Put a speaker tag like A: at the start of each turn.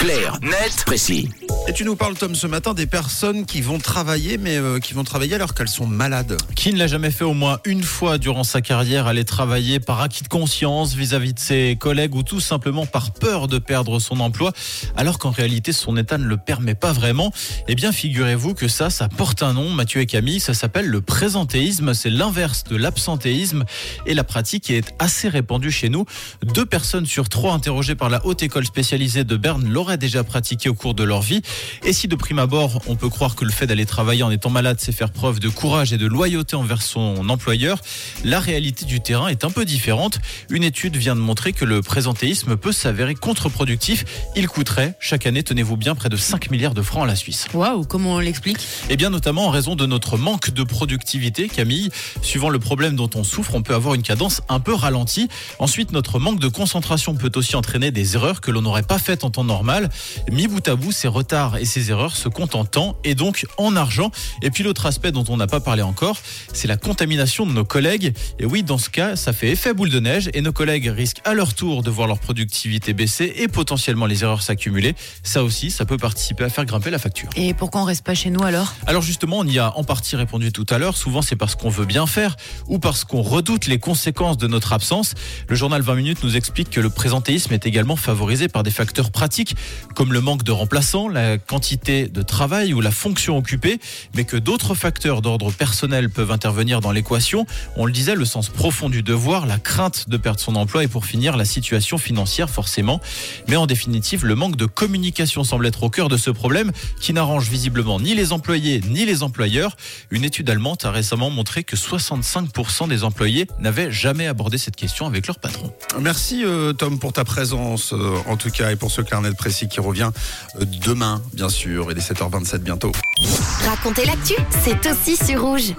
A: Clair, net, précis.
B: Et tu nous parles, Tom, ce matin des personnes qui vont travailler, mais euh, qui vont travailler alors qu'elles sont malades.
C: Qui ne l'a jamais fait au moins une fois durant sa carrière, aller travailler par acquis de conscience vis-à-vis de ses collègues ou tout simplement par peur de perdre son emploi, alors qu'en réalité son état ne le permet pas vraiment Eh bien, figurez-vous que ça, ça porte un nom, Mathieu et Camille, ça s'appelle le présentéisme, c'est l'inverse de l'absentéisme et la pratique est assez répandue chez nous. Deux personnes sur trois interrogées par la haute école spécialisée de Berne l'auraient déjà pratiqué au cours de leur vie. Et si de prime abord, on peut croire que le fait d'aller travailler en étant malade, c'est faire preuve de courage et de loyauté envers son employeur, la réalité du terrain est un peu différente. Une étude vient de montrer que le présentéisme peut s'avérer contre-productif. Il coûterait chaque année, tenez-vous bien, près de 5 milliards de francs à la Suisse.
D: Waouh, comment on l'explique?
C: Eh bien, notamment en raison de notre manque de productivité, Camille. Suivant le problème dont on souffre, on peut avoir une cadence un peu ralentie. Ensuite, notre manque de concentration peut aussi entraîner des erreurs que l'on n'aurait pas faites en temps normal. Mis bout à bout, ces retards et ses erreurs se comptent en temps et donc en argent. Et puis l'autre aspect dont on n'a pas parlé encore, c'est la contamination de nos collègues. Et oui, dans ce cas, ça fait effet boule de neige et nos collègues risquent à leur tour de voir leur productivité baisser et potentiellement les erreurs s'accumuler. Ça aussi, ça peut participer à faire grimper la facture.
D: Et pourquoi on reste pas chez nous alors?
C: Alors justement, on y a en partie répondu tout à l'heure. Souvent, c'est parce qu'on veut bien faire ou parce qu'on redoute les conséquences de notre absence. Le journal 20 minutes nous explique que le présentéisme est également favorisé par des facteurs pratiques comme le manque de remplaçants, la quantité de travail ou la fonction occupée, mais que d'autres facteurs d'ordre personnel peuvent intervenir dans l'équation. On le disait, le sens profond du devoir, la crainte de perdre son emploi et pour finir la situation financière forcément. Mais en définitive, le manque de communication semble être au cœur de ce problème qui n'arrange visiblement ni les employés ni les employeurs. Une étude allemande a récemment montré que 65% des employés n'avaient jamais abordé cette question avec leur patron.
B: Merci euh, Tom pour ta présence euh, en tout cas et pour ce carnet précis qui revient euh, bien sûr. Il est 7h27 bientôt.
E: Racontez l'actu, c'est aussi sur Rouge.